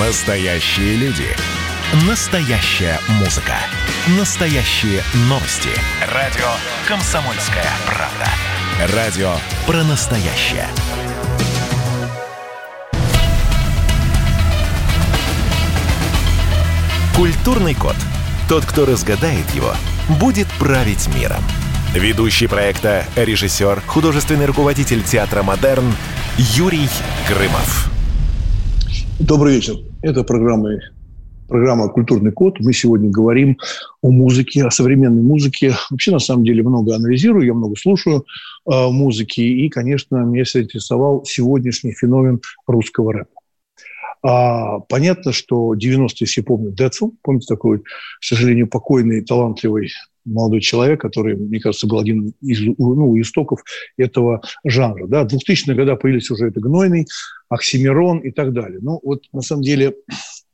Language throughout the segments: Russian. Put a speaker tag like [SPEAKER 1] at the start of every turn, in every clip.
[SPEAKER 1] Настоящие люди. Настоящая музыка. Настоящие новости. Радио «Комсомольская правда». Радио про настоящее. Культурный код. Тот, кто разгадает его, будет править миром. Ведущий проекта, режиссер, художественный руководитель театра «Модерн» Юрий Грымов.
[SPEAKER 2] Добрый вечер. Это программа, программа «Культурный код». Мы сегодня говорим о музыке, о современной музыке. Вообще, на самом деле, много анализирую, я много слушаю э, музыки. И, конечно, меня заинтересовал сегодняшний феномен русского рэпа. А, понятно, что 90-е все помнят Децл. Помните такой, к сожалению, покойный, талантливый молодой человек, который, мне кажется, был один из ну, истоков этого жанра. Да? В 2000-е годы появились уже это Гнойный, Оксимирон и так далее. Ну, вот на самом деле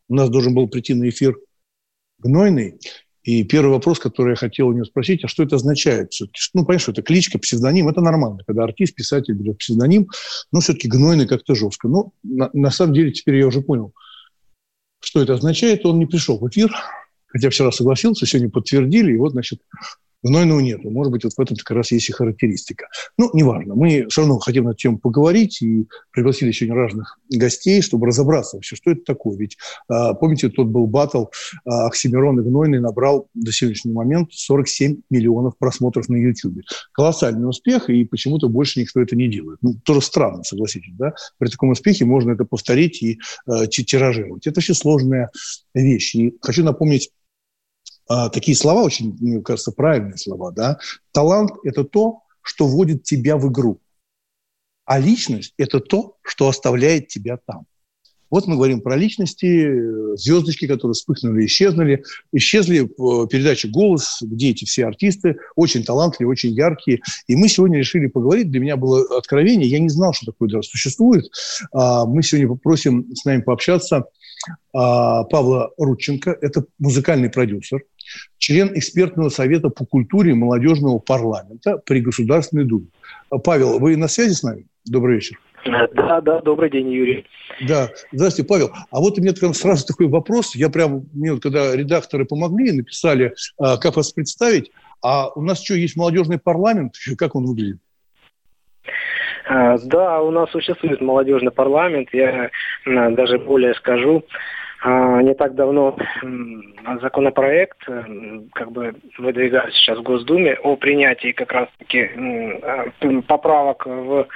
[SPEAKER 2] у нас должен был прийти на эфир Гнойный, и первый вопрос, который я хотел у него спросить, а что это означает? Ну, понятно, что это кличка, псевдоним, это нормально, когда артист, писатель берет псевдоним, но все-таки гнойный как-то жестко. Но на, на самом деле теперь я уже понял, что это означает. Он не пришел в эфир, хотя вчера согласился, сегодня подтвердили, и вот, значит, Гнойного нету. Может быть, вот в этом как раз есть и характеристика. Ну, неважно. Мы все равно хотим на эту тему поговорить и пригласили сегодня разных гостей, чтобы разобраться вообще, что это такое. Ведь, а, помните, тот был батл а, Оксимирон и Гнойный набрал до сегодняшнего момента 47 миллионов просмотров на YouTube. Колоссальный успех, и почему-то больше никто это не делает. Ну, тоже странно, согласитесь, да? При таком успехе можно это повторить и э, тиражировать. Это вообще сложная вещь. И хочу напомнить а, такие слова, очень, мне кажется, правильные слова, да. Талант – это то, что вводит тебя в игру. А личность – это то, что оставляет тебя там. Вот мы говорим про личности, звездочки, которые вспыхнули, исчезнули. Исчезли в передаче «Голос», где эти все артисты, очень талантливые, очень яркие. И мы сегодня решили поговорить. Для меня было откровение. Я не знал, что такое даже существует. А, мы сегодня попросим с нами пообщаться а, Павла Рудченко. Это музыкальный продюсер, член экспертного совета по культуре молодежного парламента при Государственной Думе. Павел, вы на связи с нами? Добрый вечер.
[SPEAKER 3] Да, да, добрый день, Юрий.
[SPEAKER 2] Да, здравствуйте, Павел. А вот у меня прям сразу такой вопрос. Я прям, мне вот когда редакторы помогли, написали, а, как вас представить, а у нас что, есть молодежный парламент? Как он выглядит?
[SPEAKER 3] А, да, у нас существует молодежный парламент. Я даже более скажу. А, не так давно законопроект как бы выдвигается сейчас в Госдуме о принятии как раз-таки а, поправок в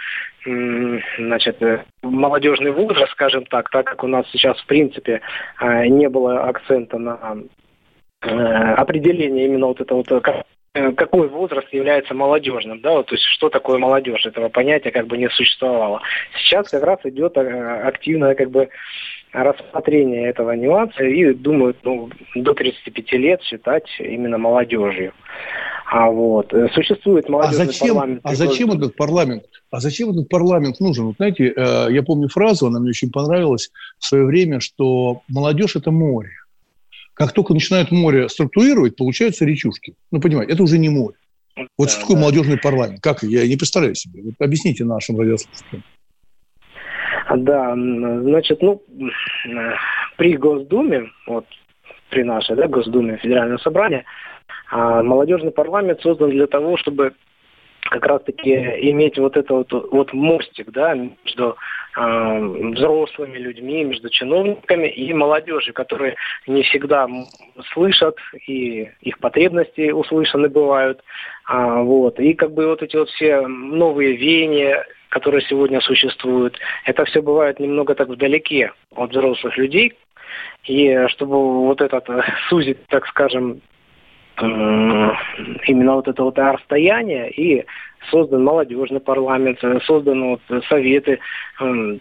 [SPEAKER 3] значит, молодежный возраст, скажем так, так как у нас сейчас в принципе а, не было акцента на определение именно вот этого вот э, какой возраст является молодежным, да, вот, то есть что такое молодежь, этого понятия как бы не существовало. Сейчас как раз идет активная как бы рассмотрение этого нюанса и думают ну, до 35 лет считать именно молодежью. А вот существует молодежный
[SPEAKER 2] а зачем, парламент. А зачем этот парламент? А зачем этот парламент нужен? Вот знаете, э, я помню фразу, она мне очень понравилась в свое время, что молодежь это море. Как только начинают море структурировать, получаются речушки. Ну, понимаете, это уже не море. Вот да, что такое да. молодежный парламент? Как? Я не представляю себе. Вот объясните нашим радиослушателям.
[SPEAKER 3] Да, значит, ну, при Госдуме, вот при нашей да, Госдуме Федерального собрания, а, молодежный парламент создан для того, чтобы как раз-таки иметь вот это вот, вот мостик, да, между э, взрослыми людьми, между чиновниками и молодежью, которые не всегда слышат и их потребности услышаны бывают, а, вот. И как бы вот эти вот все новые веяния, которые сегодня существуют, это все бывает немного так вдалеке от взрослых людей, и чтобы вот этот э, сузить, так скажем, именно вот это вот расстояние и создан молодежный парламент, созданы вот советы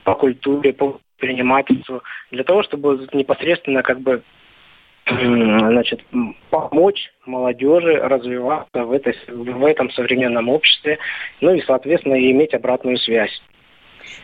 [SPEAKER 3] по культуре, по предпринимательству, для того, чтобы непосредственно как бы значит, помочь молодежи развиваться в, этой, в этом современном обществе, ну и, соответственно, иметь обратную связь.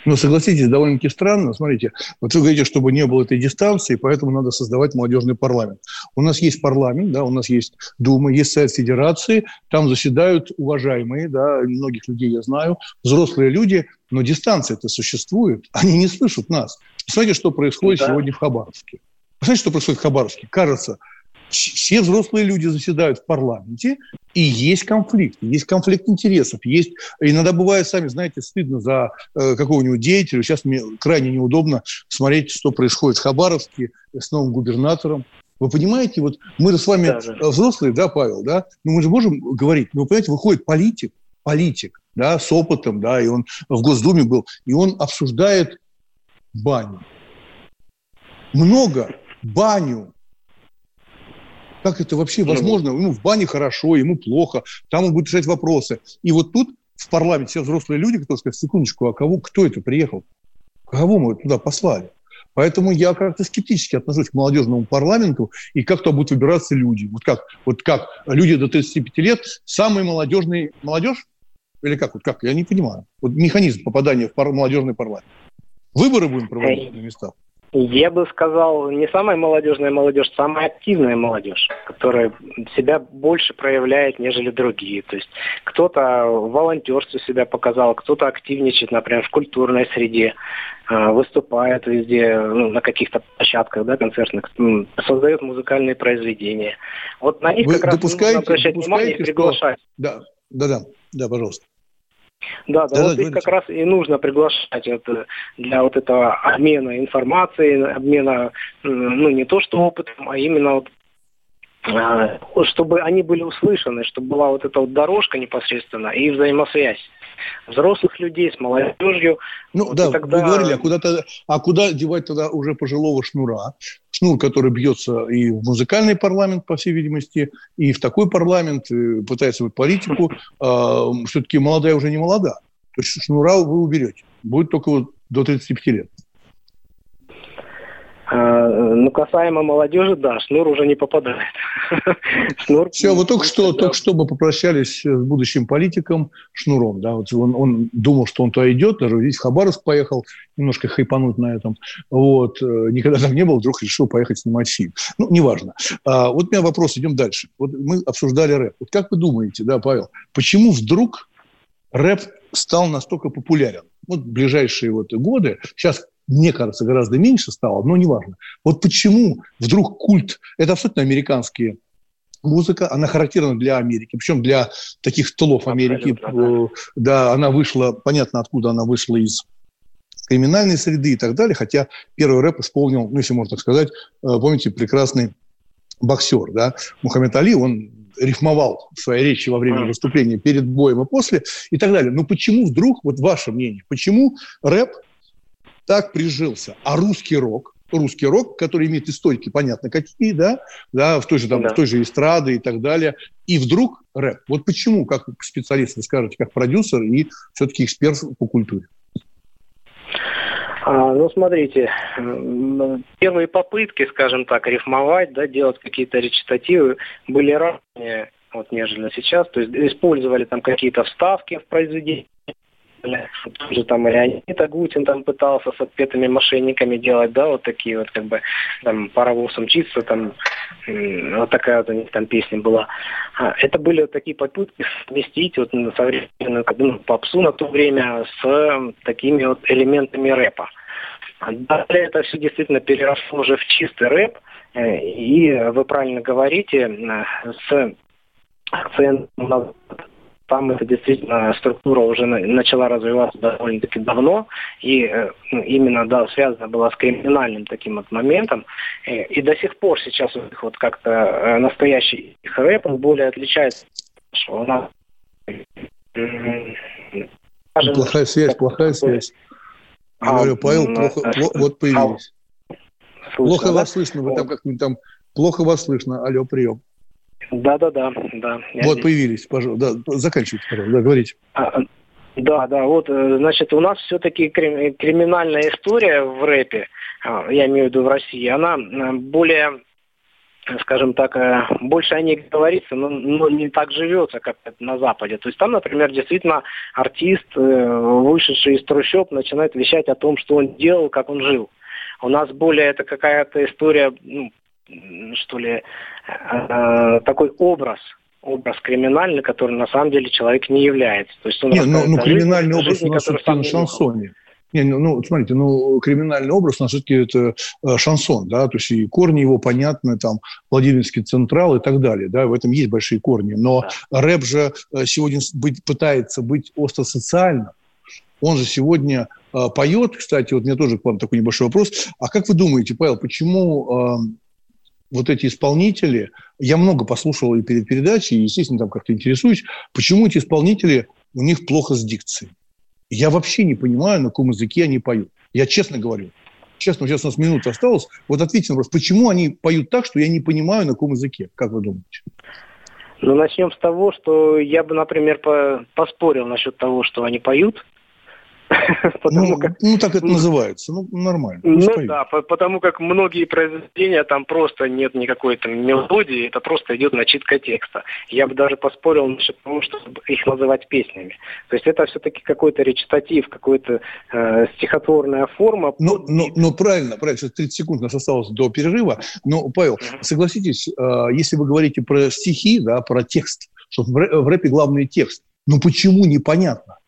[SPEAKER 2] Но согласитесь, довольно-таки странно. Смотрите, вот вы говорите, чтобы не было этой дистанции, поэтому надо создавать молодежный парламент. У нас есть парламент, да, у нас есть Дума, есть Совет Федерации, там заседают уважаемые, да, многих людей я знаю, взрослые люди, но дистанция это существует, они не слышат нас. Посмотрите, что происходит да. сегодня в Хабаровске. Посмотрите, что происходит в Хабаровске. Кажется, все взрослые люди заседают в парламенте, и есть конфликт, есть конфликт интересов, есть иногда бывает, сами знаете, стыдно за э, какого-нибудь деятеля. Сейчас мне крайне неудобно смотреть, что происходит в Хабаровске с новым губернатором. Вы понимаете, вот мы с вами да, да. взрослые, да, Павел, да, но мы же можем говорить, но, вы понимаете, выходит политик, политик, да, с опытом, да, и он в Госдуме был, и он обсуждает баню. Много баню. Как это вообще ну, возможно? Ему в бане хорошо, ему плохо, там он будет решать вопросы. И вот тут в парламенте все взрослые люди, которые сказать, секундочку, а кого, кто это приехал? Кого мы туда послали? Поэтому я как-то скептически отношусь к молодежному парламенту и как туда будут выбираться люди. Вот как, вот как люди до 35 лет, самые молодежные... Молодежь? Или как? Вот как? Я не понимаю. Вот механизм попадания в пар... молодежный парламент. Выборы будем проводить на местах?
[SPEAKER 3] Я бы сказал, не самая молодежная молодежь, самая активная молодежь, которая себя больше проявляет, нежели другие. То есть кто-то в волонтерстве себя показал, кто-то активничает, например, в культурной среде, а, выступает везде, ну, на каких-то площадках, да, концертных, создает музыкальные произведения. Вот на них Вы как раз нужно обращать внимание и приглашать.
[SPEAKER 2] Что... Да, да, да, да, пожалуйста.
[SPEAKER 3] Да, да, да вот да, их как раз и нужно приглашать это, для вот этого обмена информацией, обмена, ну, не то что опытом, а именно вот а, чтобы они были услышаны, чтобы была вот эта вот дорожка непосредственно и взаимосвязь взрослых людей с молодежью.
[SPEAKER 2] Ну вот да, тогда... вы говорили, а куда, то а куда девать тогда уже пожилого шнура? Шнур, который бьется и в музыкальный парламент, по всей видимости, и в такой парламент, пытается быть политику. А, все-таки молодая уже не молода. То есть шнура вы уберете. Будет только вот до 35 лет.
[SPEAKER 3] А, ну, касаемо молодежи, да, шнур уже не попадает.
[SPEAKER 2] шнур... Все, вот только что, только что мы попрощались с будущим политиком Шнуром. Да, вот он, он думал, что он туда идет, даже здесь в Хабаровск поехал, немножко хайпануть на этом. Вот, э, никогда там не был, вдруг решил поехать снимать фильм. Ну, неважно. А, вот у меня вопрос, идем дальше. Вот мы обсуждали рэп. Вот как вы думаете, да, Павел, почему вдруг рэп стал настолько популярен? Вот в ближайшие вот годы, сейчас мне кажется, гораздо меньше стало, но неважно. Вот почему вдруг культ, это абсолютно американские музыка, она характерна для Америки, причем для таких тылов Америки. Да. да, она вышла, понятно, откуда она вышла из криминальной среды и так далее, хотя первый рэп исполнил, ну, если можно так сказать, э, помните, прекрасный боксер, да, Мухаммед Али, он рифмовал в своей речи во время выступления перед боем и после и так далее. Но почему вдруг, вот ваше мнение, почему рэп так прижился. А русский рок, русский рок, который имеет историки, понятно, какие, да, да, в той же, там, да. в той же эстрады и так далее, и вдруг рэп. Вот почему, как специалист, вы скажете, как продюсер и все-таки эксперт по культуре?
[SPEAKER 3] А, ну, смотрите, первые попытки, скажем так, рифмовать, да, делать какие-то речитативы были ранее, вот, нежели сейчас. То есть использовали там какие-то вставки в произведении, тоже там и Леонид Агутин там пытался с отпетыми мошенниками делать, да, вот такие вот как бы там паровоз мчится, там вот такая вот у них там песня была. А, это были вот такие попытки совместить вот современную как бы, ну, попсу на то время с такими вот элементами рэпа. Далее это все действительно переросло уже в чистый рэп, э, и вы правильно говорите, э, с акцентом на там эта действительно структура уже начала развиваться довольно-таки давно, и э, ну, именно, да, связана была с криминальным таким вот моментом. И, и до сих пор сейчас вот как-то э, настоящий их рэп, он более отличается, что у нас...
[SPEAKER 2] Плохая связь, плохая связь. Я а, говорю, Павел, плохо, а, вот появились. Слышно, плохо да? вас слышно, вы там как-нибудь там, плохо вас слышно. Алло, прием.
[SPEAKER 3] Да, да, да, да.
[SPEAKER 2] Вот здесь. появились, пожалуйста. Да, заканчивайте, пожалуйста, да, говорите. А,
[SPEAKER 3] да, да, вот, э, значит, у нас все-таки криминальная история в рэпе, а, я имею в виду в России, она э, более скажем так, э, больше о ней говорится, но, но не так живется, как на Западе. То есть там, например, действительно артист, вышедший из трущоб, начинает вещать о том, что он делал, как он жил. У нас более это какая-то история ну, что ли, э, такой образ, образ криминальный, который на самом деле человек не является. То есть
[SPEAKER 2] он Нет, ну, ну криминальный жизни, образ у нас все на шансоне. Не, ну, ну, смотрите, ну, криминальный образ у нас все-таки это э, шансон, да, то есть и корни его понятны, там, Владимирский Централ и так далее, да, в этом есть большие корни. Но да. рэп же э, сегодня быть, пытается быть остросоциальным. Он же сегодня э, поет, кстати, вот меня тоже к вам такой небольшой вопрос. А как вы думаете, Павел, почему э, вот эти исполнители, я много послушал и перед передачей, и, естественно, там как-то интересуюсь, почему эти исполнители, у них плохо с дикцией? Я вообще не понимаю, на каком языке они поют. Я честно говорю. Честно, сейчас у нас минута осталась. Вот ответьте на вопрос, почему они поют так, что я не понимаю, на каком языке? Как вы думаете?
[SPEAKER 3] Ну, начнем с того, что я бы, например, поспорил насчет того, что они поют.
[SPEAKER 2] ну, как... ну, так это называется. Ну, нормально.
[SPEAKER 3] Ну, ну да, потому как многие произведения, там просто нет никакой там мелодии, это просто идет начитка текста. Я бы даже поспорил насчет того, чтобы их называть песнями. То есть это все-таки какой-то речитатив, какой-то э, стихотворная форма.
[SPEAKER 2] Ну, ну, ну, правильно, правильно. Сейчас 30 секунд у нас осталось до перерыва. Но, Павел, mm-hmm. согласитесь, э, если вы говорите про стихи, да, про текст, что в рэпе главный текст, ну почему непонятно?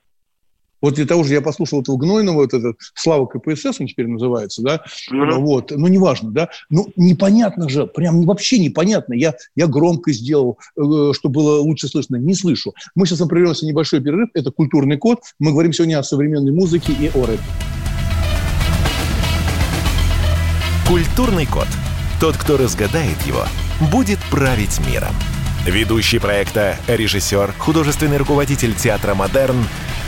[SPEAKER 2] Вот для того же я послушал этого Гнойного, вот этот Слава КПСС, он теперь называется, да, mm-hmm. вот, ну, неважно, да, ну, непонятно же, прям вообще непонятно, я, я громко сделал, э, чтобы было лучше слышно, не слышу. Мы сейчас прервемся небольшой перерыв, это культурный код, мы говорим сегодня о современной музыке и о рэпе.
[SPEAKER 1] Культурный код. Тот, кто разгадает его, будет править миром. Ведущий проекта, режиссер, художественный руководитель театра «Модерн»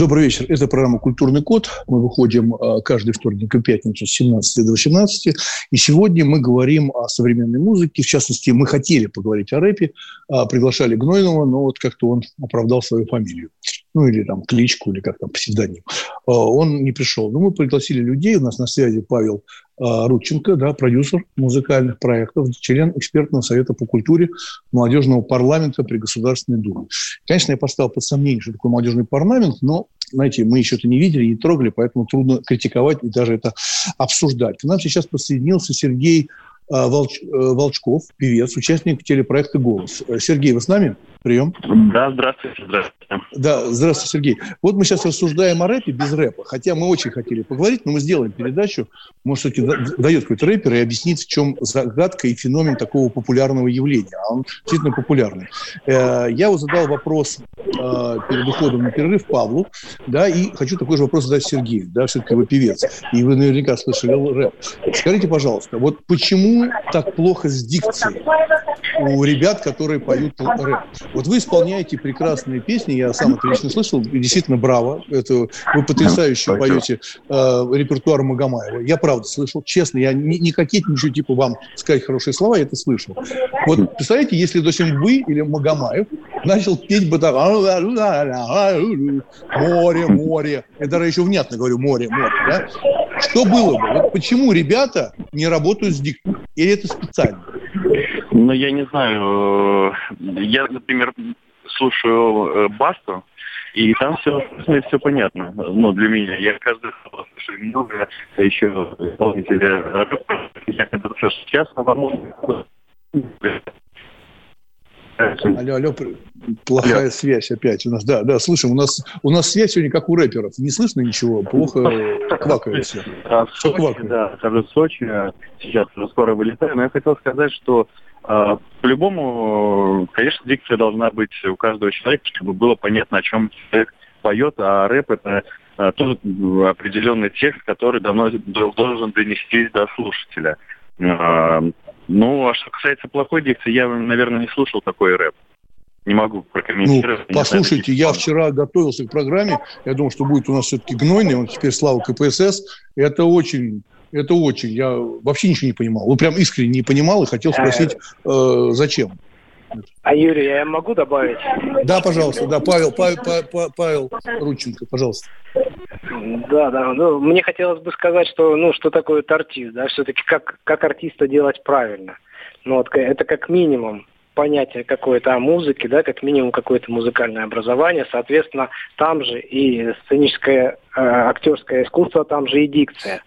[SPEAKER 2] Добрый вечер. Это программа «Культурный код». Мы выходим а, каждый вторник и пятницу с 17 до 18. И сегодня мы говорим о современной музыке. В частности, мы хотели поговорить о рэпе. А, приглашали Гнойного, но вот как-то он оправдал свою фамилию. Ну, или там кличку, или как там, псевдоним. А, он не пришел. Но мы пригласили людей. У нас на связи Павел Рудченко, да, продюсер музыкальных проектов, член экспертного совета по культуре молодежного парламента при Государственной Думе. Конечно, я поставил под сомнение, что такое молодежный парламент, но знаете, мы еще это не видели, не трогали, поэтому трудно критиковать и даже это обсуждать. К нам сейчас присоединился Сергей а, Волч, э, Волчков, певец, участник телепроекта «Голос». Э, Сергей, вы с нами? Прием.
[SPEAKER 4] Да, здравствуйте, здравствуйте.
[SPEAKER 2] Да, здравствуйте, Сергей. Вот мы сейчас рассуждаем о рэпе без рэпа, хотя мы очень хотели поговорить, но мы сделаем передачу, может, все-таки дает какой-то рэпер и объяснит, в чем загадка и феномен такого популярного явления. А он действительно популярный. Э, я вот задал вопрос перед уходом на перерыв Павлу, да, и хочу такой же вопрос задать Сергею, да, все-таки вы певец, и вы наверняка слышали рэп. Скажите, пожалуйста, вот почему так плохо с дикцией у ребят, которые поют рэп? Вот вы исполняете прекрасные песни, я сам это лично слышал, и действительно браво, это вы потрясающе поете э, репертуар Магомаева. Я правда слышал, честно, я не, не кокетничаю, типа вам сказать хорошие слова, я это слышал. Вот представляете, если, допустим, вы или Магомаев начал петь бы так море, море, я даже еще внятно говорю море, море, да? Что было бы? Вот почему ребята не работают с диктором? Или это специально?
[SPEAKER 4] Ну, я не знаю. Я, например, слушаю э, Басту, и там все, все понятно. Ну, для меня. Я каждый раз слушаю много еще исполнителя. Я когда сейчас, возможно,
[SPEAKER 2] Алло, алло, плохая алло. связь опять у нас. Да, да, слышим, у нас, у нас связь сегодня как у рэперов. Не слышно ничего, плохо квакает все.
[SPEAKER 4] А, в Сочи, да, в Сочи, сейчас уже скоро вылетаю, но я хотел сказать, что а, по-любому, конечно, дикция должна быть у каждого человека, чтобы было понятно, о чем человек поет, а рэп это а, тот определенный текст, который давно должен донести до слушателя. А, ну, а что касается плохой дикции, я, наверное, не слушал такой рэп. не могу прокомментировать.
[SPEAKER 2] Ну, послушайте, я вчера готовился к программе, я думал, что будет у нас все-таки гнойный, он теперь слава КПСС. Это очень, это очень, я вообще ничего не понимал. Вот прям искренне не понимал и хотел спросить, э, зачем.
[SPEAKER 3] А Юрий, я могу добавить?
[SPEAKER 2] Да, пожалуйста, да, Павел, Павел, Павел, Павел Рудченко, пожалуйста.
[SPEAKER 3] Да, да, ну, мне хотелось бы сказать, что, ну, что такое артист, да, все-таки как, как артиста делать правильно. Ну, вот, это как минимум понятие какое-то о музыке, да, как минимум какое-то музыкальное образование, соответственно, там же и сценическое, э, актерское искусство, там же и дикция.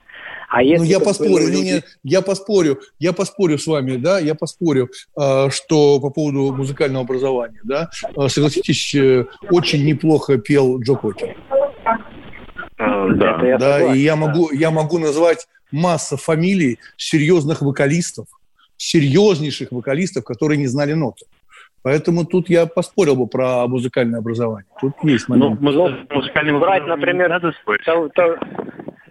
[SPEAKER 2] А ну, если ну, я поспорю, люди... не, я поспорю, я поспорю с вами, да, я поспорю, э, что по поводу музыкального образования, да, э, согласитесь, э, очень неплохо пел Джо Кокер. А, да, да, да и я могу, я могу назвать масса фамилий серьезных вокалистов, серьезнейших вокалистов, которые не знали ноты. Поэтому тут я поспорил бы про музыкальное образование. Тут есть
[SPEAKER 3] момент. Ну, музыкальное брать, например, надо то, то,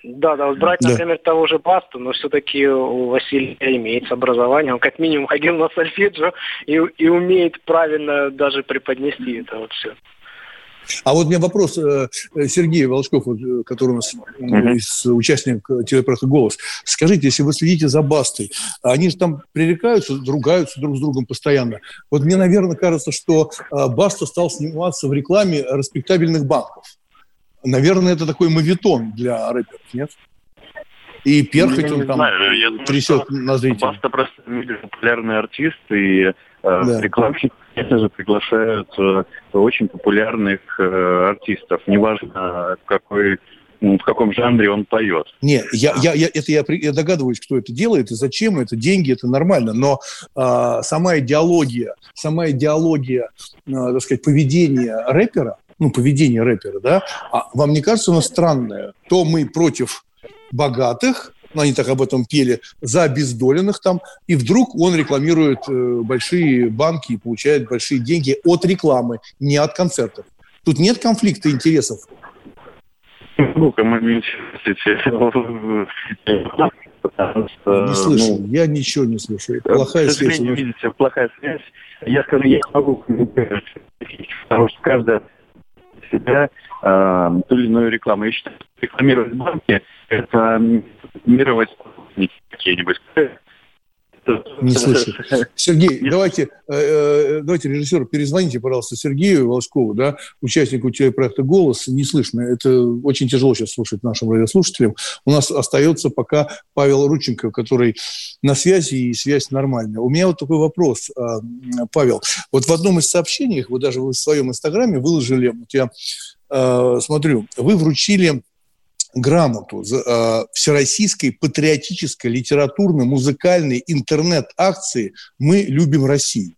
[SPEAKER 3] да, да, вот брать, да. например, того же Басту, но все-таки у Василия имеется образование, он как минимум ходил на сольфеджио и, и умеет правильно даже преподнести это вот все.
[SPEAKER 2] А вот у меня вопрос э, Сергей Волчков, э, который у нас mm-hmm. из участник телепроекта «Голос». Скажите, если вы следите за Бастой, они же там пререкаются, ругаются друг с другом постоянно. Вот мне, наверное, кажется, что э, Баста стал сниматься в рекламе респектабельных банков. Наверное, это такой мавитон для рэперов, нет? И перхоть он там знаю. Я думаю, трясет на зрителя.
[SPEAKER 4] Баста просто популярный артист, и э, да. рекламщики, конечно же, приглашают э, очень популярных э, артистов. Неважно, какой в каком жанре он поет.
[SPEAKER 2] Не, я, я, я, это я, я догадываюсь, кто это делает и зачем, это деньги, это нормально, но а, сама идеология, сама идеология, а, так сказать, поведения рэпера, ну, поведение рэпера, да, а вам не кажется оно странное? То мы против богатых, ну, они так об этом пели, за обездоленных там, и вдруг он рекламирует э, большие банки и получает большие деньги от рекламы, не от концертов. Тут нет конфликта интересов.
[SPEAKER 4] Ну, не
[SPEAKER 2] слышу, ну, я ничего не слышу. Плохая
[SPEAKER 4] к связь. видите, плохая связь. Я скажу, я не могу потому что каждая себя э, ту или иную рекламу. Я считаю, рекламировать банки – это рекламировать какие-нибудь
[SPEAKER 2] не слышу. Сергей, Нет. давайте, э, э, давайте, режиссер, перезвоните, пожалуйста, Сергею Волоскову, да, участнику телепроекта «Голос». Не слышно. Это очень тяжело сейчас слушать нашим радиослушателям. У нас остается пока Павел Рученко, который на связи, и связь нормальная. У меня вот такой вопрос, э, Павел. Вот в одном из сообщений, вы даже в своем инстаграме выложили, вот я э, смотрю, вы вручили грамоту э, всероссийской патриотической литературно-музыкальной интернет-акции «Мы любим Россию».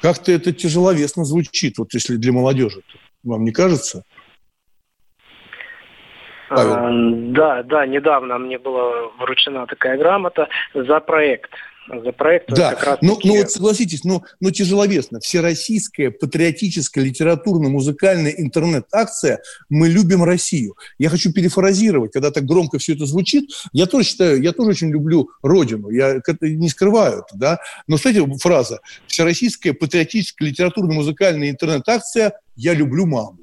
[SPEAKER 2] Как-то это тяжеловесно звучит, вот если для молодежи. Вам не кажется?
[SPEAKER 3] А, да, да, недавно мне была вручена такая грамота за проект – за проект.
[SPEAKER 2] Да, как раз ну, ну вот согласитесь, ну, ну тяжеловесно. Всероссийская патриотическая литературно-музыкальная интернет-акция «Мы любим Россию». Я хочу перефразировать, когда так громко все это звучит. Я тоже считаю, я тоже очень люблю Родину, я не скрываю это, да. Но, кстати, фраза «Всероссийская патриотическая литературно-музыкальная интернет-акция «Я люблю маму».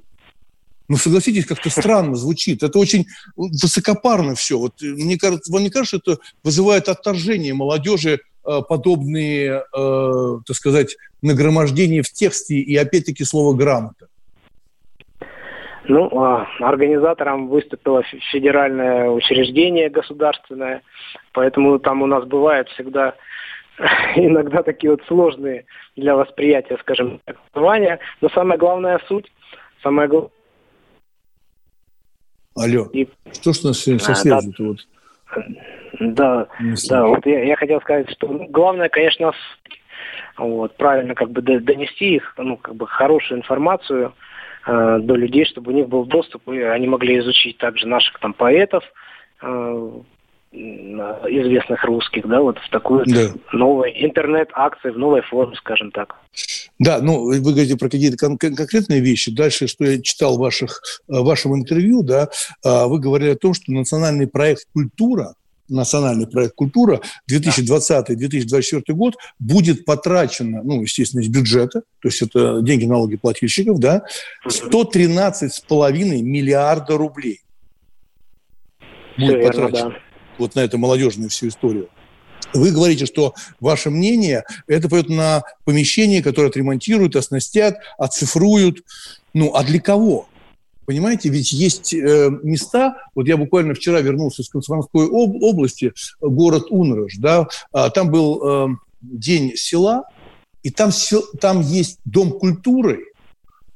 [SPEAKER 2] Ну, согласитесь, как-то странно звучит. Это очень высокопарно все. Вот, мне кажется, вам не кажется, это вызывает отторжение молодежи подобные, э, так сказать, нагромождения в тексте и, опять-таки, слово «грамота»?
[SPEAKER 3] Ну, а, организатором выступило федеральное учреждение государственное, поэтому там у нас бывает всегда иногда такие вот сложные для восприятия, скажем, названия, но самая главная суть, самое главное...
[SPEAKER 2] Алло, и... что ж у нас сегодня со а, связью да. вот?
[SPEAKER 3] Да, да, вот я, я хотел сказать, что ну, главное, конечно, вот, правильно как бы донести их, ну, как бы хорошую информацию э, до людей, чтобы у них был доступ, и они могли изучить также наших там поэтов, э, известных русских, да, вот в такую да. новой интернет-акции, в новой форме, скажем так.
[SPEAKER 2] Да, ну, вы говорите про какие-то кон- конкретные вещи. Дальше, что я читал в ваших, в вашем интервью, да, а, вы говорили о том, что национальный проект «Культура» национальный проект «Культура» 2020-2024 год будет потрачено, ну, естественно, из бюджета, то есть это деньги налогоплательщиков, да, 113,5 миллиарда рублей будет Все потрачено да. вот на эту молодежную всю историю. Вы говорите, что ваше мнение – это пойдет на помещение, которое отремонтируют, оснастят, оцифруют. Ну, а для кого? Понимаете, ведь есть э, места, вот я буквально вчера вернулся из Комсомольской об, области, город Унрыш, да, а, там был э, день села, и там, там есть дом культуры,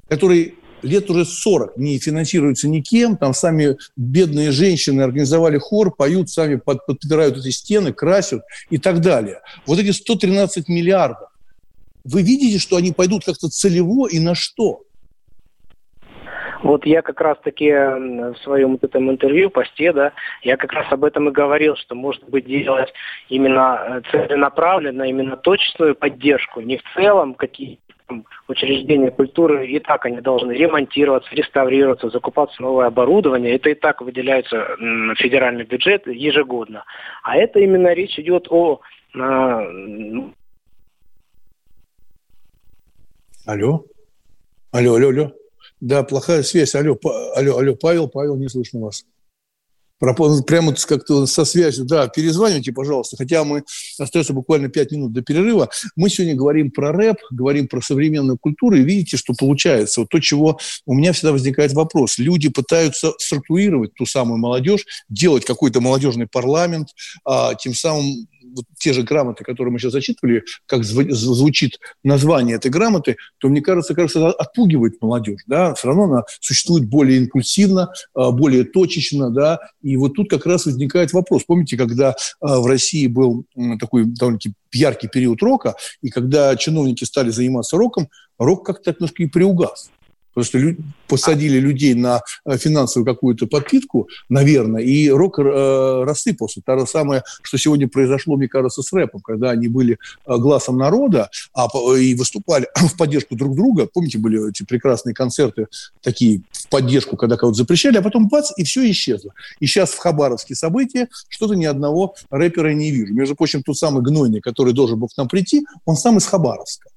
[SPEAKER 2] который лет уже 40 не финансируется никем, там сами бедные женщины организовали хор, поют, сами под, подпирают эти стены, красят и так далее. Вот эти 113 миллиардов, вы видите, что они пойдут как-то целево и на что?
[SPEAKER 3] Вот я как раз-таки в своем вот этом интервью, посте, да, я как раз об этом и говорил, что может быть делать именно э, целенаправленно, именно точечную поддержку, не в целом какие учреждения культуры и так они должны ремонтироваться, реставрироваться, закупаться новое оборудование. Это и так выделяется федеральный бюджет ежегодно. А это именно речь идет о...
[SPEAKER 2] Алло? Алло, алло, алло. Да, плохая связь. Алло, алло, алло, Павел, Павел, не слышно вас. Прямо как-то со связью. Да, перезванивайте, пожалуйста. Хотя мы остается буквально 5 минут до перерыва. Мы сегодня говорим про рэп, говорим про современную культуру, и видите, что получается. Вот то, чего у меня всегда возникает вопрос. Люди пытаются структурировать ту самую молодежь, делать какой-то молодежный парламент, а, тем самым вот те же грамоты, которые мы сейчас зачитывали, как звучит название этой грамоты, то, мне кажется, кажется, отпугивает молодежь. Да? Все равно она существует более импульсивно, а, более точечно. Да? И вот тут как раз возникает вопрос. Помните, когда а, в России был такой довольно-таки яркий период рока, и когда чиновники стали заниматься роком, рок как-то немножко и приугас. Потому что лю- посадили людей на э, финансовую какую-то подпитку, наверное, и рок э, рассыпался. То же самое, что сегодня произошло, мне кажется, с рэпом, когда они были э, глазом народа а, и выступали в поддержку друг друга. Помните, были эти прекрасные концерты такие в поддержку, когда кого-то запрещали, а потом бац, и все исчезло. И сейчас в Хабаровске события что-то ни одного рэпера не вижу. Между прочим, тот самый Гнойный, который должен был к нам прийти, он сам из Хабаровска.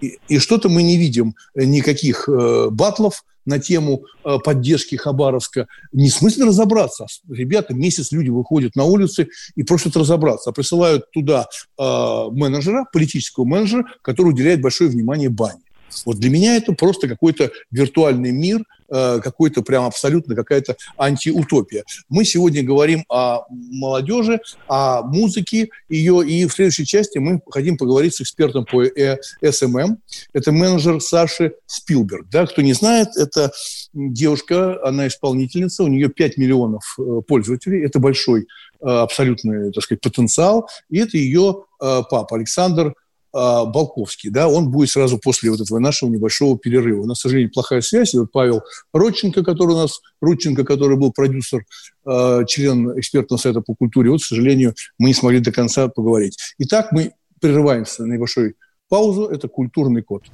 [SPEAKER 2] И, и что-то мы не видим э, никаких э, батлов на тему э, поддержки Хабаровска. Не в смысле разобраться. Ребята, месяц люди выходят на улицы и просят разобраться. Присылают туда э, менеджера, политического менеджера, который уделяет большое внимание бане. Вот для меня это просто какой-то виртуальный мир, э, какой-то прям абсолютно какая-то антиутопия. Мы сегодня говорим о молодежи, о музыке ее, и в следующей части мы хотим поговорить с экспертом по SMM. Это менеджер Саши Спилберг. Да, кто не знает, это девушка, она исполнительница, у нее 5 миллионов э, пользователей, это большой э, абсолютный, так сказать, потенциал, и это ее папа Александр а, Балковский, да, он будет сразу после вот этого нашего небольшого перерыва. У нас, к сожалению, плохая связь. И вот Павел Родченко, который у нас, Рудченко, который был продюсер, э, член экспертного совета по культуре, вот, к сожалению, мы не смогли до конца поговорить. Итак, мы прерываемся на небольшой паузу. Это «Культурный код».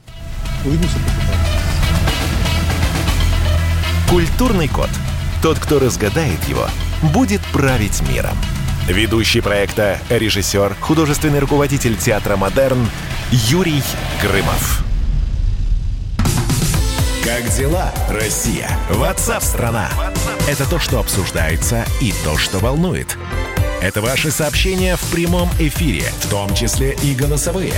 [SPEAKER 2] Увидимся
[SPEAKER 1] Культурный код. Тот, кто разгадает его, будет править миром. Ведущий проекта, режиссер, художественный руководитель театра «Модерн» Юрий Грымов. Как дела, Россия? Ватсап-страна! Это то, что обсуждается и то, что волнует. Это ваши сообщения в прямом эфире, в том числе и голосовые.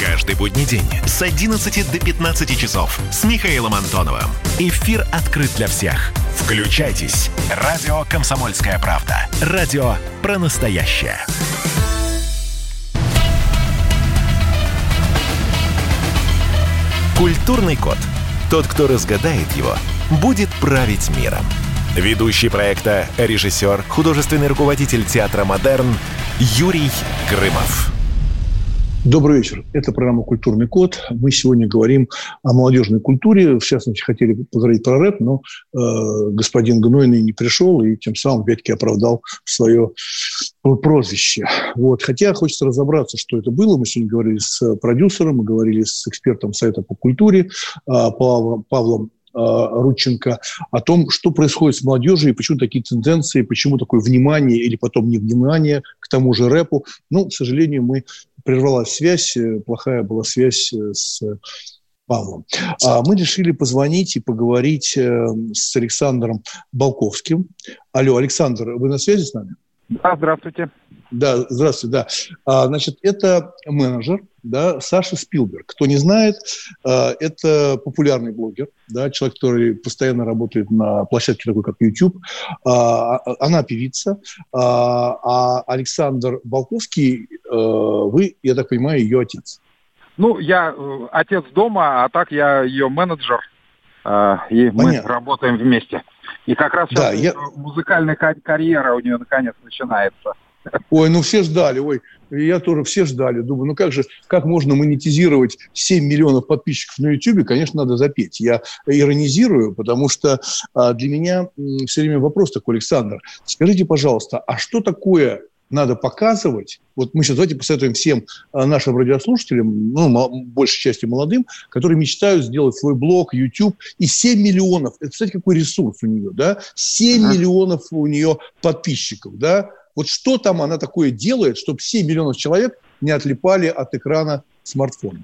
[SPEAKER 1] Каждый будний день с 11 до 15 часов с Михаилом Антоновым. Эфир открыт для всех. Включайтесь. Радио «Комсомольская правда». Радио про настоящее. Культурный код. Тот, кто разгадает его, будет править миром. Ведущий проекта, режиссер, художественный руководитель театра «Модерн» Юрий Грымов.
[SPEAKER 2] Добрый вечер. Это программа «Культурный код». Мы сегодня говорим о молодежной культуре. В частности, хотели поговорить про рэп, но э, господин Гнойный не пришел и тем самым опять-таки оправдал свое прозвище. Вот. Хотя хочется разобраться, что это было. Мы сегодня говорили с продюсером, мы говорили с экспертом Совета по культуре э, Павлом, Павлом Рудченко, о том, что происходит с молодежью и почему такие тенденции, почему такое внимание или потом невнимание к тому же рэпу. Ну, к сожалению, мы прервалась связь, плохая была связь с Павлом. А мы решили позвонить и поговорить э, с Александром Балковским. Алло, Александр, вы на связи с нами?
[SPEAKER 5] Да, здравствуйте.
[SPEAKER 2] Да, здравствуйте, да. А, значит, это менеджер, да, Саша Спилберг. Кто не знает, а, это популярный блогер, да, человек, который постоянно работает на площадке такой, как YouTube. А, она певица, а, а Александр Балковский, а, вы, я так понимаю, ее отец.
[SPEAKER 5] Ну, я э, отец дома, а так я ее менеджер, э, и мы Понятно. работаем вместе. И как раз да, я... музыкальная карьера у нее наконец начинается.
[SPEAKER 2] Ой, ну все ждали, ой, я тоже все ждали. Думаю, ну как же, как можно монетизировать 7 миллионов подписчиков на YouTube? Конечно, надо запеть. Я иронизирую, потому что а, для меня все время вопрос такой, Александр, скажите, пожалуйста, а что такое надо показывать. Вот мы сейчас давайте посоветуем всем а, нашим радиослушателям, ну, большей части молодым, которые мечтают сделать свой блог, YouTube. И 7 миллионов, это, кстати, какой ресурс у нее, да? 7 ага. миллионов у нее подписчиков, да? Вот что там она такое делает, чтобы 7 миллионов человек не отлипали от экрана смартфона?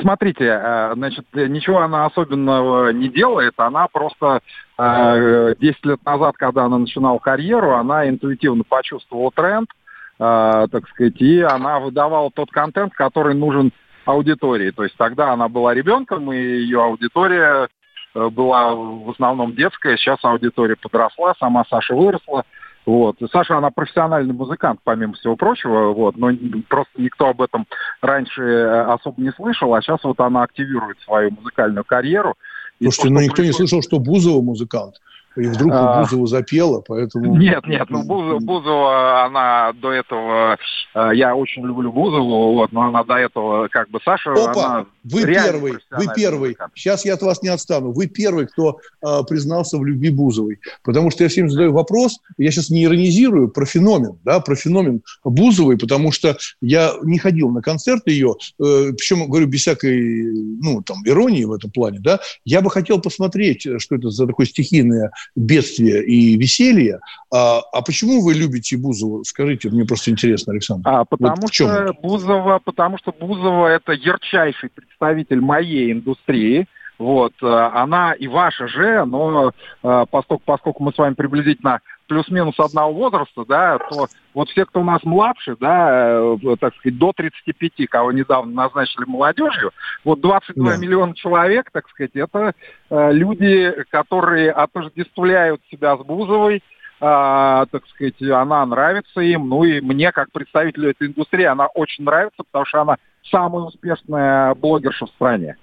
[SPEAKER 5] Смотрите, э, значит, ничего она особенного не делает, она просто 10 э, лет назад, когда она начинала карьеру, она интуитивно почувствовала тренд, э, так сказать, и она выдавала тот контент, который нужен аудитории. То есть тогда она была ребенком, и ее аудитория была в основном детская, сейчас аудитория подросла, сама Саша выросла, вот. Саша, она профессиональный музыкант, помимо всего прочего, вот, но просто никто об этом раньше э, особо не слышал, а сейчас вот она активирует свою музыкальную карьеру.
[SPEAKER 2] Слушайте, то, ну никто происходит... не слышал, что Бузова музыкант. И вдруг а... Бузова запела, поэтому...
[SPEAKER 5] Нет, нет, ну Бузова, Бузова, она до этого... Э, я очень люблю Бузову, вот, но она до этого как бы Саша...
[SPEAKER 2] Опа, вы первый, вы первый. Музыкант. Сейчас я от вас не отстану. Вы первый, кто э, признался в любви Бузовой. Потому что я всем задаю вопрос, я сейчас не иронизирую, про феномен, да, про феномен Бузовой, потому что я не ходил на концерт ее, э, причем, говорю, без всякой, ну, там, иронии в этом плане, да, я бы хотел посмотреть, что это за такое стихийное бедствия и веселья. А, а почему вы любите Бузову? Скажите, мне просто интересно, Александр.
[SPEAKER 5] А, потому вот что Бузова, потому что Бузова это ярчайший представитель моей индустрии. Вот, э, она и ваша же, но э, поскольку, поскольку мы с вами приблизительно плюс-минус одного возраста, да, то вот все, кто у нас младше, да, э, так сказать, до 35, кого недавно назначили молодежью, вот 22 да. миллиона человек, так сказать, это э, люди, которые отождествляют себя с Бузовой, а, так сказать, она нравится им, ну и мне, как представителю этой индустрии, она очень нравится, потому что она самая успешная блогерша в стране.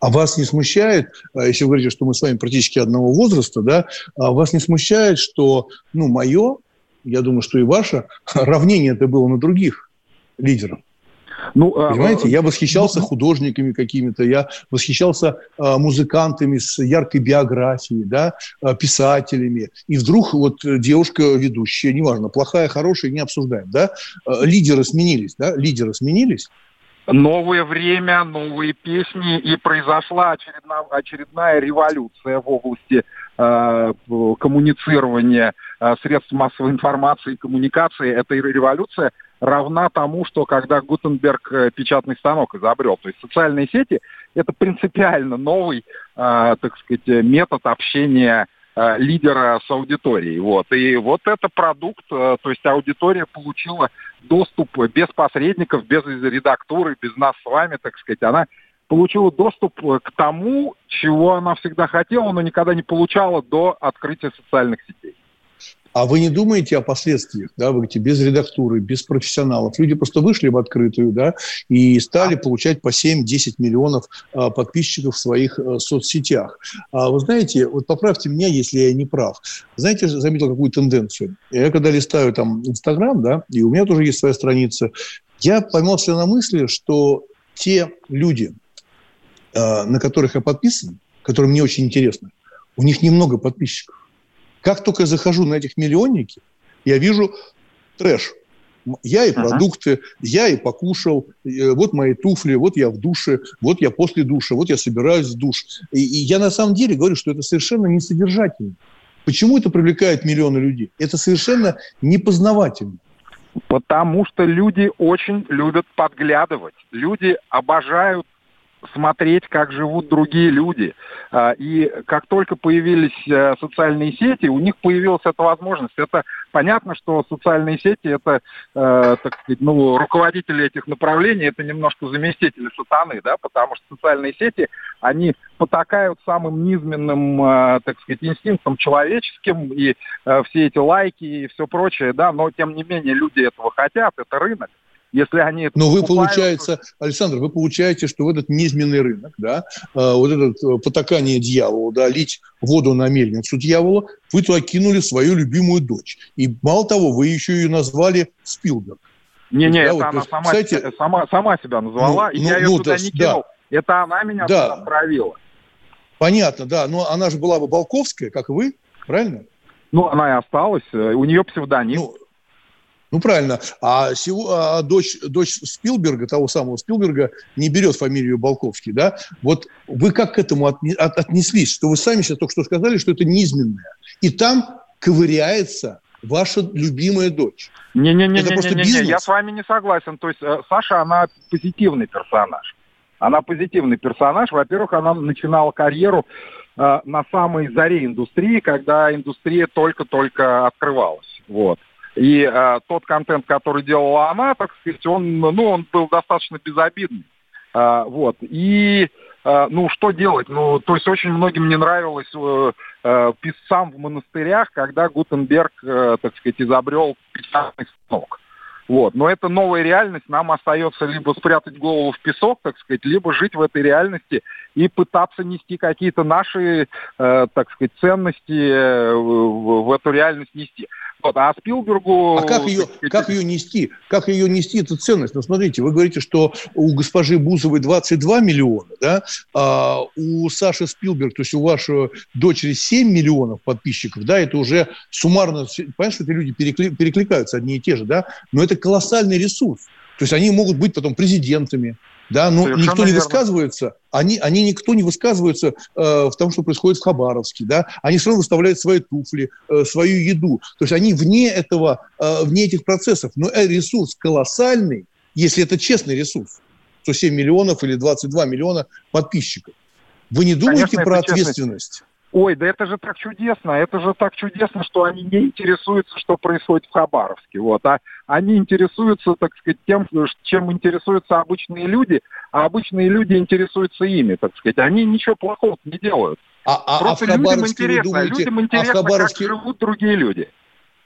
[SPEAKER 2] А вас не смущает, а, если вы говорите, что мы с вами практически одного возраста, да, а вас не смущает, что, ну, мое, я думаю, что и ваше, равнение это было на других лидеров? Ну, а, Понимаете, я восхищался ну, художниками какими-то, я восхищался музыкантами с яркой биографией, да, писателями. И вдруг вот девушка ведущая, неважно, плохая, хорошая, не обсуждаем, да, лидеры сменились, да, лидеры сменились,
[SPEAKER 5] новое время, новые песни, и произошла очередная, очередная революция в области э, коммуницирования э, средств массовой информации и коммуникации. Эта революция равна тому, что когда Гутенберг э, печатный станок изобрел. То есть социальные сети – это принципиально новый, э, так сказать, метод общения лидера с аудиторией. Вот. И вот это продукт, э, то есть аудитория получила доступ без посредников, без редактуры, без нас с вами, так сказать. Она получила доступ к тому, чего она всегда хотела, но никогда не получала до открытия социальных сетей.
[SPEAKER 2] А вы не думаете о последствиях, да, вы говорите, без редактуры, без профессионалов. Люди просто вышли в открытую, да, и стали получать по 7-10 миллионов а, подписчиков в своих а, соцсетях. А вы знаете, вот поправьте меня, если я не прав. Знаете, заметил какую тенденцию? Я когда листаю там Инстаграм, да, и у меня тоже есть своя страница, я поймался на мысли, что те люди, а, на которых я подписан, которые мне очень интересны, у них немного подписчиков. Как только я захожу на этих миллионники, я вижу трэш. Я и продукты, uh-huh. я и покушал, э, вот мои туфли, вот я в душе, вот я после душа, вот я собираюсь в душ. И, и я на самом деле говорю, что это совершенно несодержательно. Почему это привлекает миллионы людей? Это совершенно непознавательно.
[SPEAKER 5] Потому что люди очень любят подглядывать. Люди обожают смотреть, как живут другие люди. А, и как только появились э, социальные сети, у них появилась эта возможность. Это понятно, что социальные сети, это, э, так сказать, ну, руководители этих направлений, это немножко заместители сатаны, да, потому что социальные сети, они потакают самым низменным, э, так сказать, инстинктом человеческим, и все эти лайки и все прочее, да, но тем не менее люди этого хотят, это рынок если они
[SPEAKER 2] Но вы, получается, Александр, вы получаете, что в этот низменный рынок, да, э, вот это э, потакание дьяволу, да, лить воду на мельницу дьявола, вы туда кинули свою любимую дочь. И мало того, вы еще ее назвали Спилберг.
[SPEAKER 5] Не-не, это вот, она сама, кстати, сама, сама себя назвала, ну, и ну, я ее ну, туда да, не кинул. Да. Это она меня да. туда отправила.
[SPEAKER 2] Понятно, да. Но она же была бы Балковская, как вы, правильно?
[SPEAKER 5] Ну, она и осталась. У нее псевдоним. Ну,
[SPEAKER 2] ну, правильно. А, сего, а дочь, дочь Спилберга, того самого Спилберга, не берет фамилию Балковский, да? Вот вы как к этому отне, от, отнеслись? Что вы сами сейчас только что сказали, что это низменное. И там ковыряется ваша любимая дочь.
[SPEAKER 5] Не-не-не, я с вами не согласен. То есть э, Саша, она позитивный персонаж. Она позитивный персонаж. Во-первых, она начинала карьеру э, на самой заре индустрии, когда индустрия только-только открывалась. Вот. И э, тот контент, который делала она, так сказать, он, ну, он был достаточно безобидный. Э, вот. И, э, ну, что делать? Ну, то есть очень многим не нравилось э, э, писцам в монастырях, когда Гутенберг, э, так сказать, изобрел печатный станок. Вот. Но это новая реальность, нам остается либо спрятать голову в песок, так сказать, либо жить в этой реальности и пытаться нести какие-то наши, э, так сказать, ценности э, в, в эту реальность нести. Вот, а Спилбергу...
[SPEAKER 2] А как ее, как ее нести? Как ее нести, эту ценность? Ну, смотрите, вы говорите, что у госпожи Бузовой 22 миллиона, да, а у Саши Спилберг, то есть у вашей дочери 7 миллионов подписчиков, да, это уже суммарно... Понятно, что эти люди перекли, перекликаются одни и те же, да, но это колоссальный ресурс. То есть они могут быть потом президентами, да, но Совершенно никто не верно. высказывается, они, они никто не высказывается э, в том, что происходит в Хабаровске, да, они все равно выставляют свои туфли, э, свою еду, то есть они вне этого, э, вне этих процессов, но э, ресурс колоссальный, если это честный ресурс, 107 миллионов или 22 миллиона подписчиков. Вы не думаете Конечно, про ответственность?
[SPEAKER 5] Ой, да это же так чудесно, это же так чудесно, что они не интересуются, что происходит в Хабаровске, вот, а они интересуются, так сказать, тем, чем интересуются обычные люди, а обычные люди интересуются ими, так сказать, они ничего плохого не делают. А, а, Просто а людям интересно, думаете, людям интересно, а Хабаровске... как живут другие люди.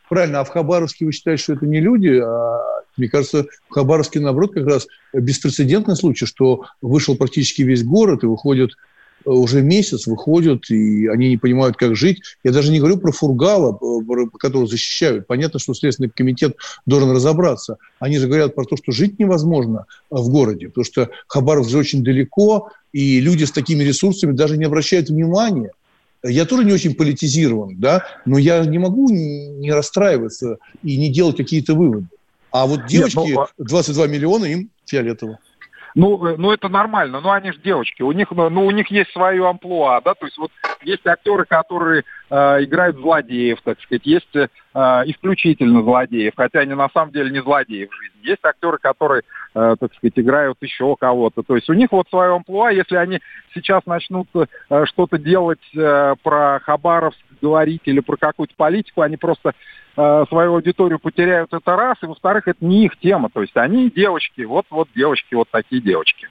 [SPEAKER 2] Правильно, а в Хабаровске вы считаете, что это не люди, а мне кажется, в Хабаровске, наоборот, как раз беспрецедентный случай, что вышел практически весь город и выходят уже месяц выходят, и они не понимают, как жить. Я даже не говорю про Фургала, которого защищают. Понятно, что Следственный комитет должен разобраться. Они же говорят про то, что жить невозможно в городе, потому что Хабаров же очень далеко, и люди с такими ресурсами даже не обращают внимания. Я тоже не очень политизирован, да, но я не могу не расстраиваться и не делать какие-то выводы. А вот девочки, Нет, ну, 22 миллиона, им фиолетово.
[SPEAKER 5] Ну, э, ну это нормально, но они же девочки, у них, ну, ну, у них есть свое амплуа, да, то есть вот есть актеры, которые э, играют злодеев, так сказать, есть э, исключительно злодеев, хотя они на самом деле не злодеи в жизни. Есть актеры, которые, э, так сказать, играют еще кого-то. То есть у них вот свое амплуа, если они сейчас начнут э, что-то делать э, про Хабаровск, говорить или про какую-то политику, они просто э, свою аудиторию потеряют, это раз, и во-вторых, это не их тема, то есть они девочки, вот-вот девочки, вот такие девочки.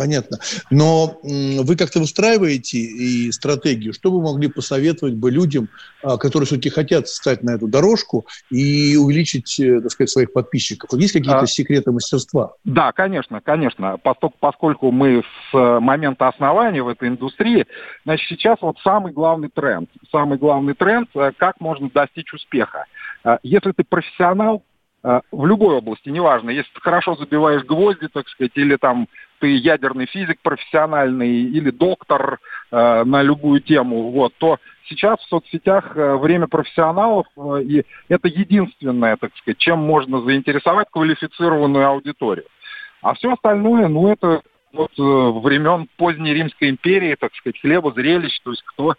[SPEAKER 2] Понятно. Но вы как-то выстраиваете и стратегию, что вы могли посоветовать бы людям, а, которые все-таки хотят стать на эту дорожку и увеличить, э, так сказать, своих подписчиков? Есть какие-то а, секреты мастерства?
[SPEAKER 5] Да, конечно, конечно. Поскольку, поскольку мы с э, момента основания в этой индустрии, значит, сейчас вот самый главный тренд. Самый главный тренд, э, как можно достичь успеха. Если ты профессионал, в любой области, неважно, если ты хорошо забиваешь гвозди, так сказать, или там ты ядерный физик профессиональный или доктор э, на любую тему, вот, то сейчас в соцсетях э, время профессионалов, э, и это единственное, так сказать, чем можно заинтересовать квалифицированную аудиторию. А все остальное, ну, это вот э, времен поздней Римской империи, так сказать, хлеба, зрелищ, то есть кто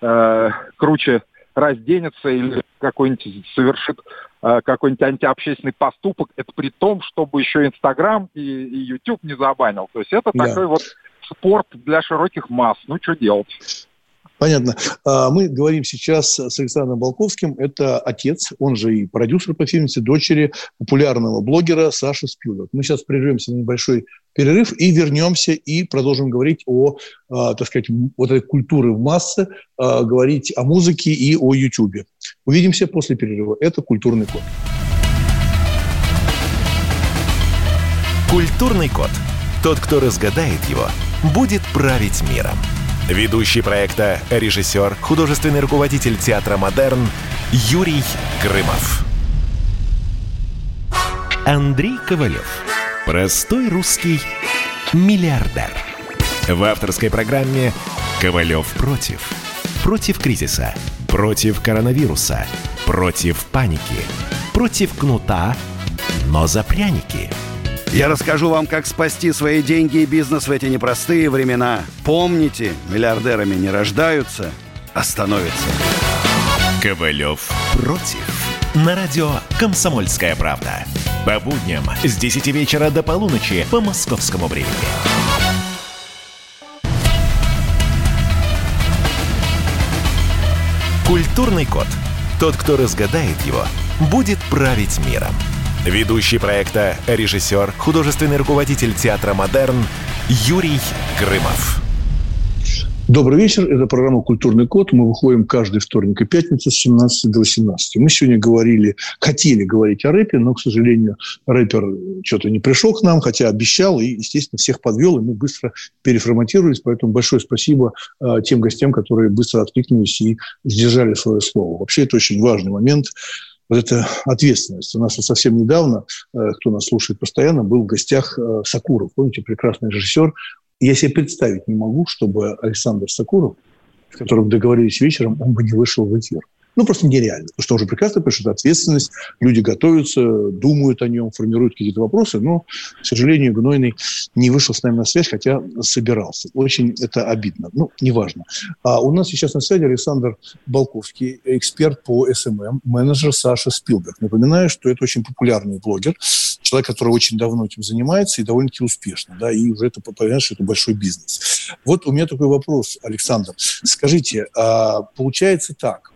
[SPEAKER 5] э, круче разденется или какой-нибудь совершит э, какой-нибудь антиобщественный поступок, это при том, чтобы еще Инстаграм и, и YouTube не забанил. То есть это да. такой вот спорт для широких масс. Ну, что делать?
[SPEAKER 2] Понятно. А, мы говорим сейчас с Александром Балковским. Это отец, он же и продюсер по фильму, дочери популярного блогера Саши Спилберг. Мы сейчас прервемся на небольшой перерыв и вернемся и продолжим говорить о, а, так сказать, вот этой культуре в массы, а, говорить о музыке и о Ютубе. Увидимся после перерыва. Это «Культурный код».
[SPEAKER 1] «Культурный код». Тот, кто разгадает его, будет править миром. Ведущий проекта, режиссер, художественный руководитель театра «Модерн» Юрий Грымов. Андрей Ковалев. Простой русский миллиардер. В авторской программе «Ковалев против». Против кризиса, против коронавируса, против паники, против кнута, но за пряники –
[SPEAKER 6] я расскажу вам, как спасти свои деньги и бизнес в эти непростые времена. Помните, миллиардерами не рождаются, а становятся.
[SPEAKER 1] Ковалев против. На радио «Комсомольская правда». По будням с 10 вечера до полуночи по московскому времени. Культурный код. Тот, кто разгадает его, будет править миром. Ведущий проекта, режиссер, художественный руководитель театра «Модерн» Юрий Грымов.
[SPEAKER 2] Добрый вечер. Это программа «Культурный код». Мы выходим каждый вторник и пятницу с 17 до 18. Мы сегодня говорили, хотели говорить о рэпе, но, к сожалению, рэпер что-то не пришел к нам, хотя обещал и, естественно, всех подвел, и мы быстро переформатировались. Поэтому большое спасибо э, тем гостям, которые быстро откликнулись и сдержали свое слово. Вообще, это очень важный момент вот эта ответственность. У нас вот совсем недавно, э, кто нас слушает постоянно, был в гостях э, Сакуров. Помните, прекрасный режиссер. Я себе представить не могу, чтобы Александр Сакуров, с которым договорились вечером, он бы не вышел в эфир. Ну, просто нереально. Потому что уже прекрасно пишет ответственность, люди готовятся, думают о нем, формируют какие-то вопросы, но, к сожалению, Гнойный не вышел с нами на связь, хотя собирался. Очень это обидно. Ну, неважно. А у нас сейчас на связи Александр Балковский, эксперт по SMM, менеджер Саши Спилберг. Напоминаю, что это очень популярный блогер, человек, который очень давно этим занимается и довольно-таки успешно, да, и уже это, понятно, что это большой бизнес. Вот у меня такой вопрос, Александр. Скажите, а получается так,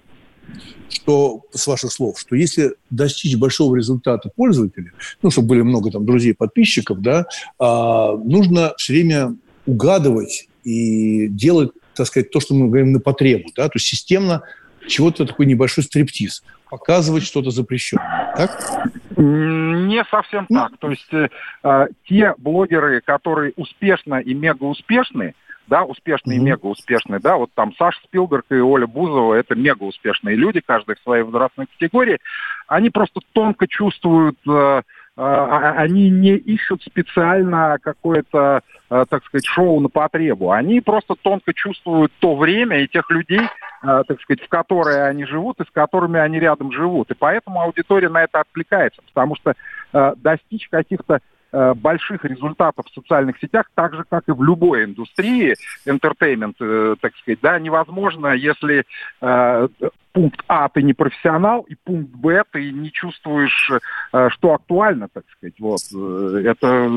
[SPEAKER 2] что, с ваших слов, что если достичь большого результата пользователя, ну, чтобы были много там друзей, подписчиков, да, а, нужно все время угадывать и делать, так сказать, то, что мы говорим на потребу, да, то есть системно чего-то такой небольшой стриптиз, показывать что-то запрещенное, так?
[SPEAKER 5] Не совсем ну, так. То есть э, э, те блогеры, которые успешно и мега успешны, да, успешные mm-hmm. мега успешные, да, вот там Саша Спилберг и Оля Бузова, это мега успешные люди, каждый в своей возрастной категории, они просто тонко чувствуют, э, э, а, они не ищут специально какое-то, э, так сказать, шоу на потребу, они просто тонко чувствуют то время и тех людей, э, так сказать, в которые они живут и с которыми они рядом живут, и поэтому аудитория на это откликается, потому что э, достичь каких-то больших результатов в социальных сетях, так же, как и в любой индустрии, entertainment, э, так сказать, да, невозможно, если э, пункт А ты не профессионал, и пункт Б ты не чувствуешь, э, что актуально, так сказать. Вот. Э, это,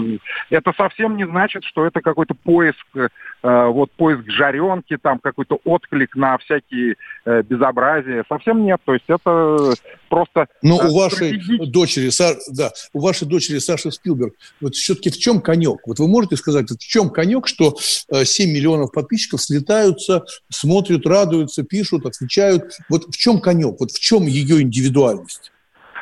[SPEAKER 5] это совсем не значит, что это какой-то поиск, э, вот поиск жаренки, там какой-то отклик на всякие безобразия. Совсем нет. То есть это просто...
[SPEAKER 2] Ну, у вашей дочери, да, у вашей дочери Саши Спилберг, вот все-таки в чем конек? Вот вы можете сказать, в чем конек, что 7 миллионов подписчиков слетаются, смотрят, радуются, пишут, отвечают. Вот в чем конек, вот в чем ее индивидуальность?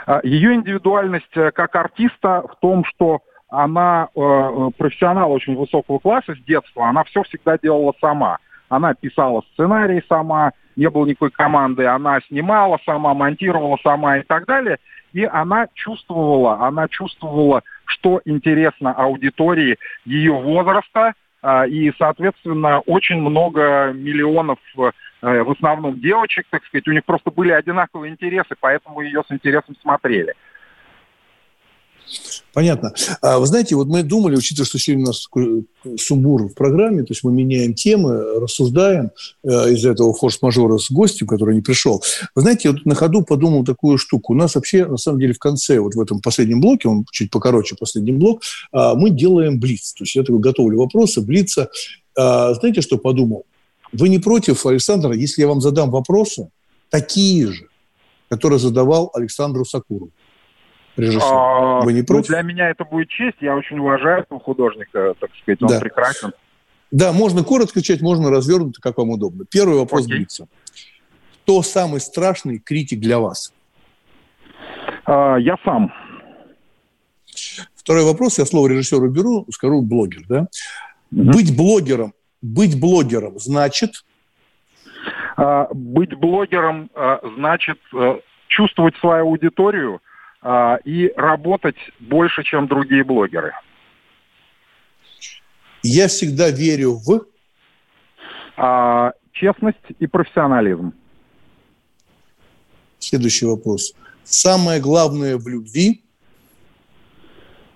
[SPEAKER 5] А, ее индивидуальность э, как артиста в том, что она э, э, профессионал очень высокого класса с детства, она все всегда делала сама. Она писала сценарий сама, не было никакой команды, она снимала сама, монтировала сама и так далее. И она чувствовала, она чувствовала, что интересно аудитории ее возраста, а, и, соответственно, очень много миллионов э, в основном девочек, так сказать, у них просто были одинаковые интересы, поэтому ее с интересом смотрели.
[SPEAKER 2] Понятно. А вы знаете, вот мы думали, учитывая, что сегодня у нас такой сумбур в программе, то есть мы меняем темы, рассуждаем э, из-за этого форс-мажора с гостем, который не пришел. Вы знаете, вот на ходу подумал такую штуку. У нас вообще, на самом деле, в конце, вот в этом последнем блоке, он чуть покороче последний блок, э, мы делаем блиц. То есть я такой готовлю вопросы, блица. Э, знаете, что подумал? Вы не против, Александр, если я вам задам вопросы, такие же, которые задавал Александру Сакурову?
[SPEAKER 5] режиссер. А, Вы не ну, против? Ну, для меня это будет честь. Я очень уважаю этого художника, так сказать, он да. прекрасен.
[SPEAKER 2] Да, можно коротко читать, можно развернуто, как вам удобно. Первый вопрос Окей. Блица. Кто самый страшный критик для вас?
[SPEAKER 5] А, я сам.
[SPEAKER 2] Второй вопрос, я слово режиссеру беру, скажу блогер, да? Угу. Быть блогером, быть блогером значит?
[SPEAKER 5] А, быть блогером а, значит а, чувствовать свою аудиторию, а, и работать больше, чем другие блогеры.
[SPEAKER 2] Я всегда верю в...
[SPEAKER 5] Честность и профессионализм.
[SPEAKER 2] Следующий вопрос. Самое главное в любви?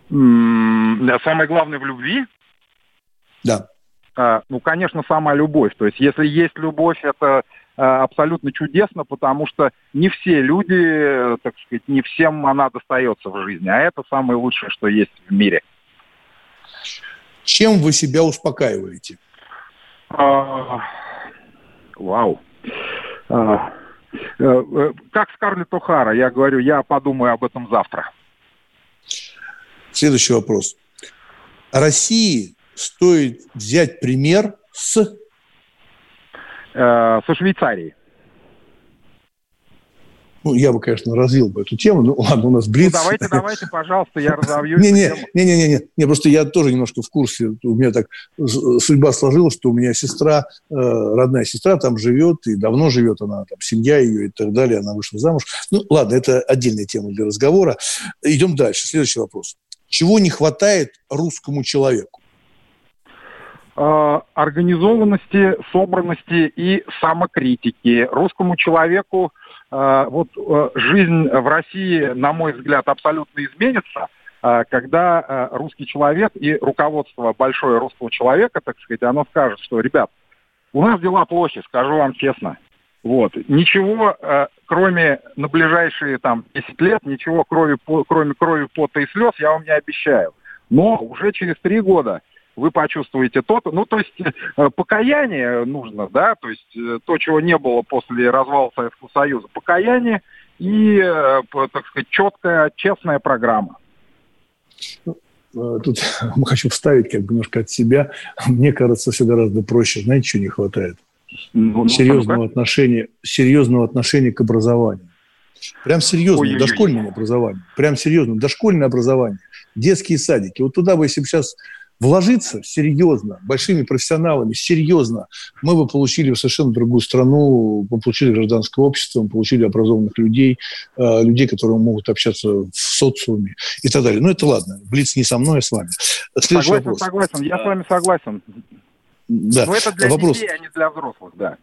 [SPEAKER 5] Самое главное в любви?
[SPEAKER 2] Да.
[SPEAKER 5] А, ну, конечно, сама любовь. То есть, если есть любовь, это Э, абсолютно чудесно, потому что не все люди, э, так сказать, не всем она достается в жизни, а это самое лучшее, что есть в мире.
[SPEAKER 2] Чем вы себя успокаиваете?
[SPEAKER 5] А, вау. А, э, как Скарлетт О'Хара, я говорю, я подумаю об этом завтра.
[SPEAKER 2] Следующий вопрос. России стоит взять пример с
[SPEAKER 5] э, со Швейцарией.
[SPEAKER 2] Ну, я бы, конечно, развил бы эту тему. Ну, ладно, у нас Блиц.
[SPEAKER 5] Ну, давайте, давайте, пожалуйста, я разовью
[SPEAKER 2] не, не, не, не, не, не, не, просто я тоже немножко в курсе. У меня так судьба сложилась, что у меня сестра, э, родная сестра там живет, и давно живет она, там, семья ее и так далее, она вышла замуж. Ну, ладно, это отдельная тема для разговора. Идем дальше. Следующий вопрос. Чего не хватает русскому человеку?
[SPEAKER 5] Э, организованности, собранности и самокритики. Русскому человеку э, вот э, жизнь в России, на мой взгляд, абсолютно изменится, когда русский человек и руководство большое русского человека, так сказать, оно скажет, что, ребят, у нас дела плохи, скажу вам честно. Вот. Ничего, кроме на ближайшие там 10 лет, ничего крови, кроме крови, пота и слез я вам не обещаю. Но уже через три года вы почувствуете то-то. Ну, то есть э, покаяние нужно, да, то есть э, то, чего не было после развала Советского Союза. Покаяние и, э, так сказать, четкая, честная программа.
[SPEAKER 2] Ну, тут хочу вставить как бы немножко от себя. Мне кажется, все гораздо проще. Знаете, чего не хватает? Ну, ну серьезного, ну, отношения, серьезного отношения к образованию. Прям серьезно, дошкольное образование. Прям серьезно, дошкольное образование. Детские садики. Вот туда бы, если бы сейчас вложиться серьезно, большими профессионалами, серьезно, мы бы получили совершенно другую страну, мы получили гражданское общество, мы получили образованных людей, э, людей, которые могут общаться в социуме и так далее. Ну, это ладно. Блиц не со мной, а с вами.
[SPEAKER 5] Следующий согласен, вопрос. согласен. Я с вами согласен. Да. Но это для вопрос. детей, а не для взрослых, да.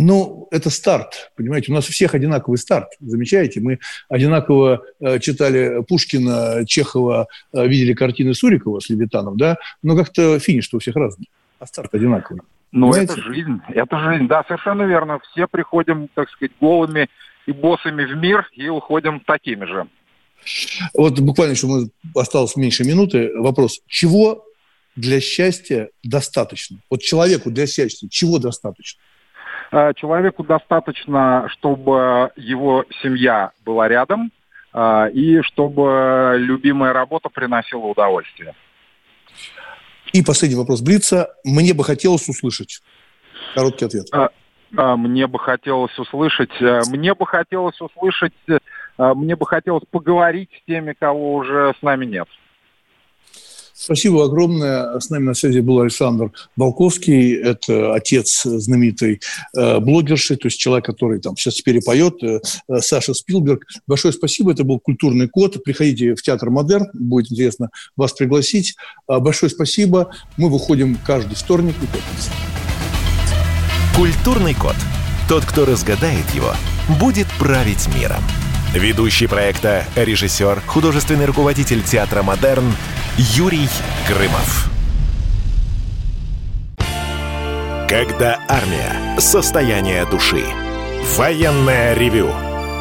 [SPEAKER 2] Ну, это старт, понимаете, у нас у всех одинаковый старт, замечаете? Мы одинаково э, читали Пушкина, Чехова, э, видели картины Сурикова с Левитаном, да, но как-то финиш у всех разный, а старт одинаковый.
[SPEAKER 5] Ну, это жизнь, это жизнь, да, совершенно верно. Все приходим, так сказать, голыми и боссами в мир и уходим такими же.
[SPEAKER 2] Вот буквально еще осталось меньше минуты. Вопрос, чего для счастья достаточно? Вот человеку для счастья чего достаточно?
[SPEAKER 5] Э, человеку достаточно, чтобы его семья была рядом э, и чтобы любимая работа приносила удовольствие.
[SPEAKER 2] И последний вопрос Блица. Мне бы хотелось услышать. Короткий ответ.
[SPEAKER 5] Э, мне бы хотелось услышать, мне бы хотелось услышать, мне бы хотелось поговорить с теми, кого уже с нами нет.
[SPEAKER 2] Спасибо огромное. С нами на связи был Александр Балковский. Это отец знаменитой э, блогерши, то есть человек, который там сейчас перепоет, э, э, Саша Спилберг. Большое спасибо. Это был «Культурный код». Приходите в Театр Модерн. Будет интересно вас пригласить. Э, большое спасибо. Мы выходим каждый вторник и пятницу.
[SPEAKER 1] «Культурный код». Тот, кто разгадает его, будет править миром. Ведущий проекта, режиссер, художественный руководитель театра «Модерн» Юрий Грымов. Когда армия. Состояние души. Военное ревю.